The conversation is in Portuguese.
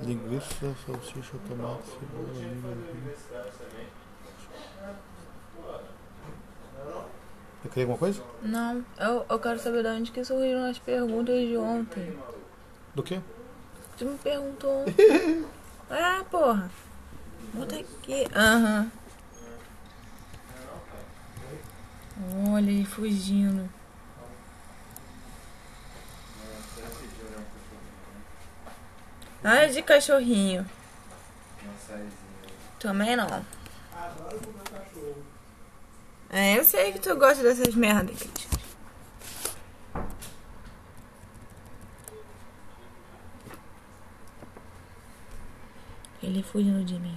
Linguiça, salsicha, tomate, cebola, milho. Você queria alguma coisa? Não, eu, eu quero saber de onde que surgiram as perguntas de ontem. Do quê? Tu me perguntou. ah, porra. Bota aqui. Aham. Olha ele fugindo. Nada de cachorrinho. Também não. É, eu sei que tu gosta dessas merdas, Cris. Ele fugindo de mim.